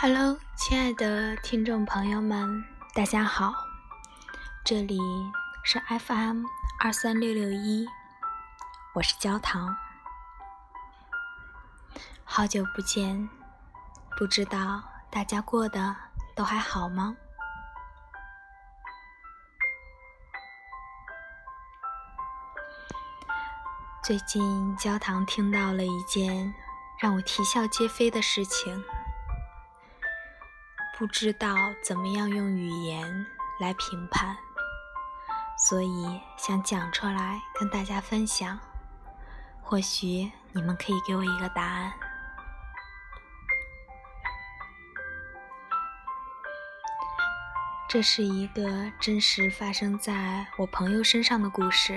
Hello，亲爱的听众朋友们，大家好，这里是 FM 二三六六一，我是焦糖，好久不见，不知道大家过得都还好吗？最近焦糖听到了一件让我啼笑皆非的事情。不知道怎么样用语言来评判，所以想讲出来跟大家分享。或许你们可以给我一个答案。这是一个真实发生在我朋友身上的故事。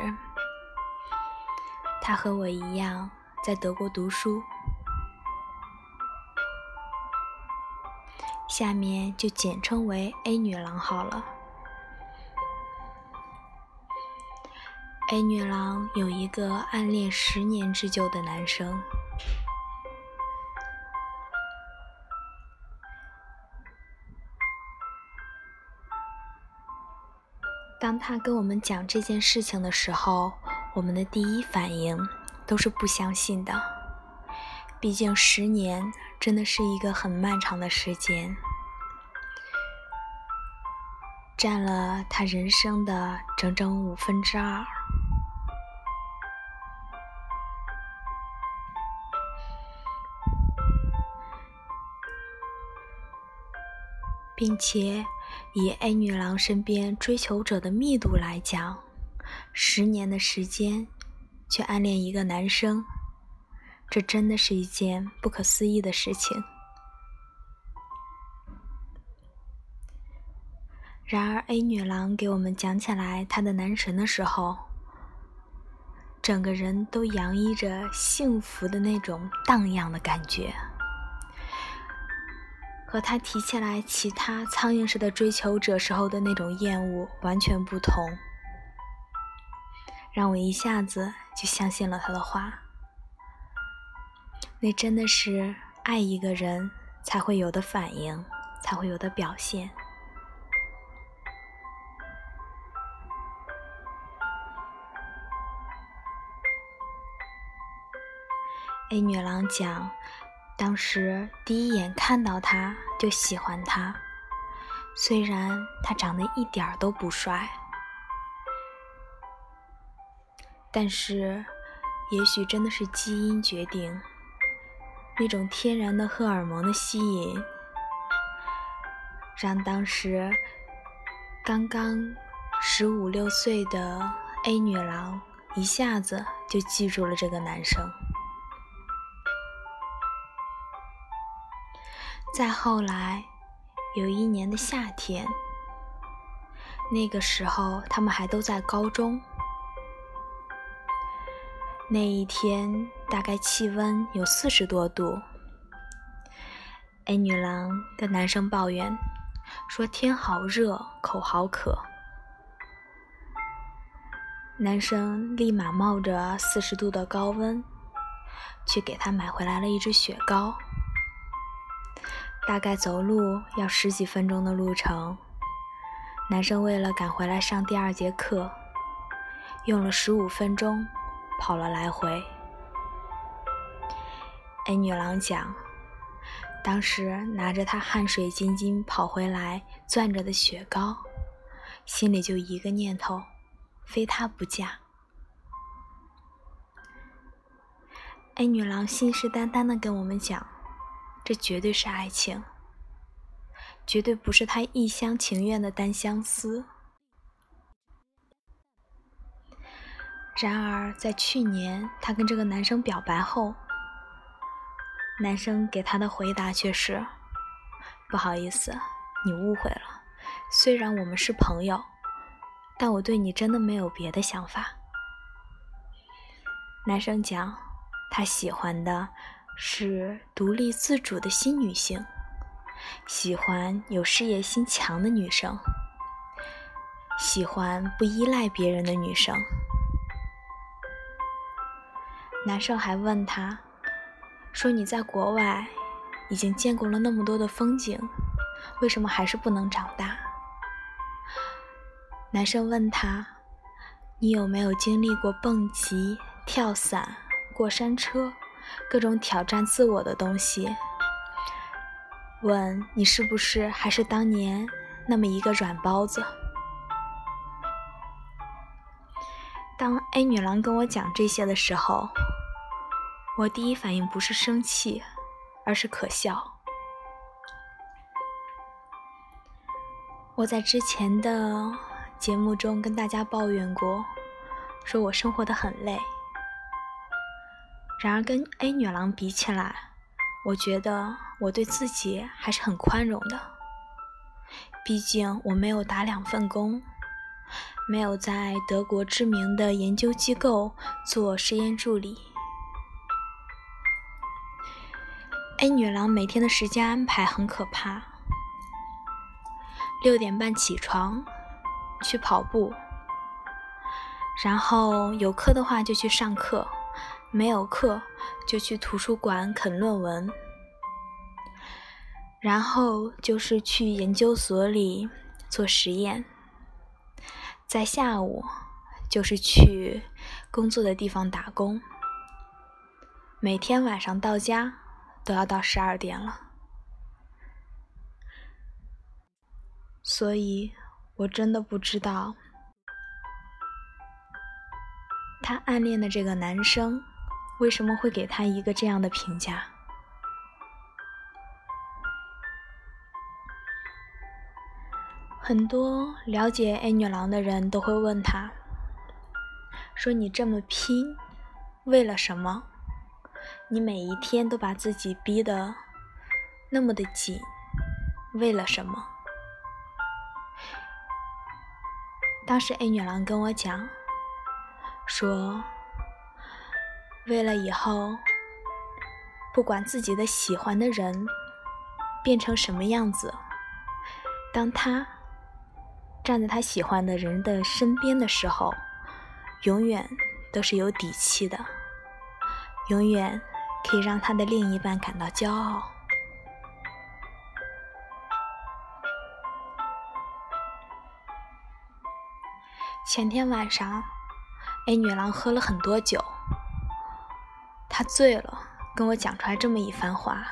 他和我一样在德国读书。下面就简称为 A 女郎好了。A 女郎有一个暗恋十年之久的男生。当他跟我们讲这件事情的时候，我们的第一反应都是不相信的。毕竟十年。真的是一个很漫长的时间，占了他人生的整整五分之二，并且以 A 女郎身边追求者的密度来讲，十年的时间去暗恋一个男生。这真的是一件不可思议的事情。然而，A 女郎给我们讲起来她的男神的时候，整个人都洋溢着幸福的那种荡漾的感觉，和她提起来其他苍蝇似的追求者时候的那种厌恶完全不同，让我一下子就相信了他的话。那真的是爱一个人才会有的反应，才会有的表现。A 女郎讲，当时第一眼看到他就喜欢他，虽然他长得一点都不帅，但是也许真的是基因决定。那种天然的荷尔蒙的吸引，让当时刚刚十五六岁的 A 女郎一下子就记住了这个男生。再后来，有一年的夏天，那个时候他们还都在高中。那一天大概气温有四十多度，A 女郎跟男生抱怨说天好热，口好渴。男生立马冒着四十度的高温，去给她买回来了一支雪糕。大概走路要十几分钟的路程，男生为了赶回来上第二节课，用了十五分钟。跑了来回，A 女郎讲，当时拿着她汗水津津跑回来攥着的雪糕，心里就一个念头：非他不嫁。A 女郎信誓旦旦的跟我们讲，这绝对是爱情，绝对不是她一厢情愿的单相思。然而，在去年，她跟这个男生表白后，男生给她的回答却是：“不好意思，你误会了。虽然我们是朋友，但我对你真的没有别的想法。”男生讲，他喜欢的是独立自主的新女性，喜欢有事业心强的女生，喜欢不依赖别人的女生。男生还问他，说：“你在国外，已经见过了那么多的风景，为什么还是不能长大？男生问他：“你有没有经历过蹦极、跳伞、过山车，各种挑战自我的东西？”问你是不是还是当年那么一个软包子？当 A 女郎跟我讲这些的时候，我第一反应不是生气，而是可笑。我在之前的节目中跟大家抱怨过，说我生活的很累。然而跟 A 女郎比起来，我觉得我对自己还是很宽容的。毕竟我没有打两份工。没有在德国知名的研究机构做实验助理。A 女郎每天的时间安排很可怕：六点半起床，去跑步，然后有课的话就去上课，没有课就去图书馆啃论文，然后就是去研究所里做实验。在下午，就是去工作的地方打工。每天晚上到家都要到十二点了，所以我真的不知道他暗恋的这个男生为什么会给他一个这样的评价。很多了解 A 女郎的人都会问她：“说你这么拼，为了什么？你每一天都把自己逼得那么的紧，为了什么？”当时 A 女郎跟我讲，说：“为了以后，不管自己的喜欢的人变成什么样子，当他……”站在他喜欢的人的身边的时候，永远都是有底气的，永远可以让他的另一半感到骄傲。前天晚上，A 女郎喝了很多酒，她醉了，跟我讲出来这么一番话。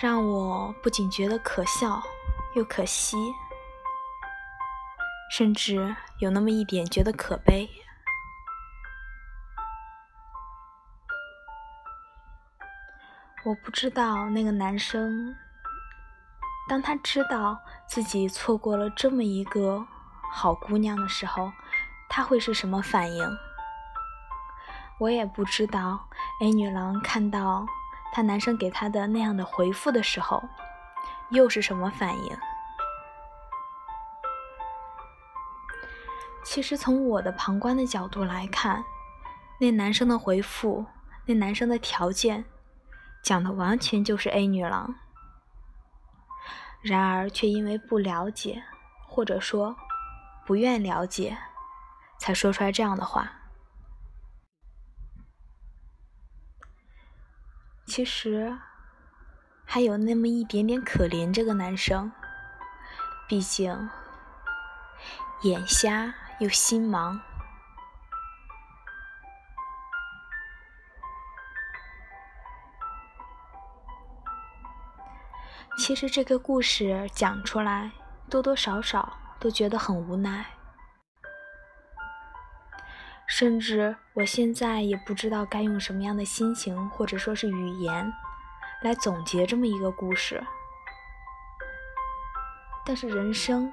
让我不仅觉得可笑，又可惜，甚至有那么一点觉得可悲。我不知道那个男生，当他知道自己错过了这么一个好姑娘的时候，他会是什么反应？我也不知道 A 女郎看到。他男生给他的那样的回复的时候，又是什么反应？其实从我的旁观的角度来看，那男生的回复，那男生的条件，讲的完全就是 A 女郎。然而却因为不了解，或者说不愿了解，才说出来这样的话。其实还有那么一点点可怜这个男生，毕竟眼瞎又心盲。其实这个故事讲出来，多多少少都觉得很无奈。甚至我现在也不知道该用什么样的心情，或者说是语言，来总结这么一个故事。但是人生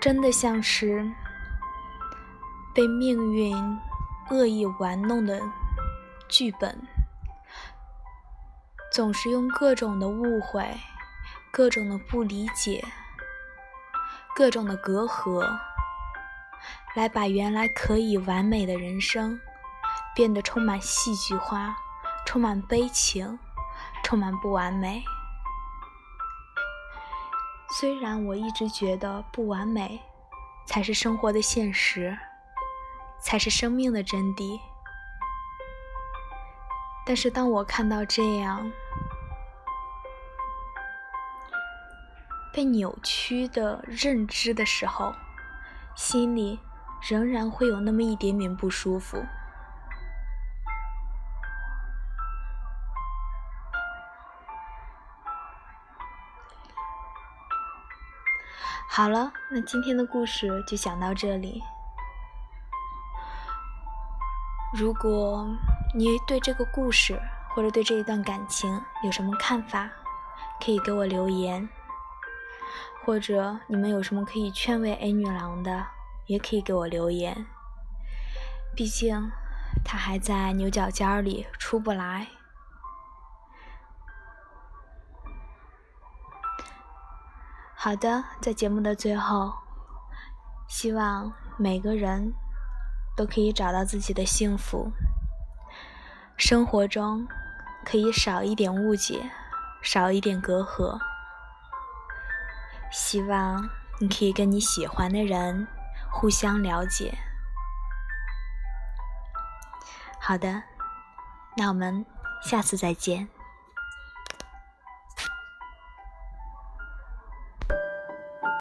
真的像是被命运恶意玩弄的剧本，总是用各种的误会、各种的不理解、各种的隔阂。来把原来可以完美的人生，变得充满戏剧化，充满悲情，充满不完美。虽然我一直觉得不完美，才是生活的现实，才是生命的真谛。但是当我看到这样被扭曲的认知的时候，心里仍然会有那么一点点不舒服。好了，那今天的故事就讲到这里。如果你对这个故事或者对这一段感情有什么看法，可以给我留言；或者你们有什么可以劝慰 A 女郎的，也可以给我留言。毕竟她还在牛角尖里出不来。好的，在节目的最后，希望每个人都可以找到自己的幸福，生活中可以少一点误解，少一点隔阂。希望你可以跟你喜欢的人互相了解。好的，那我们下次再见。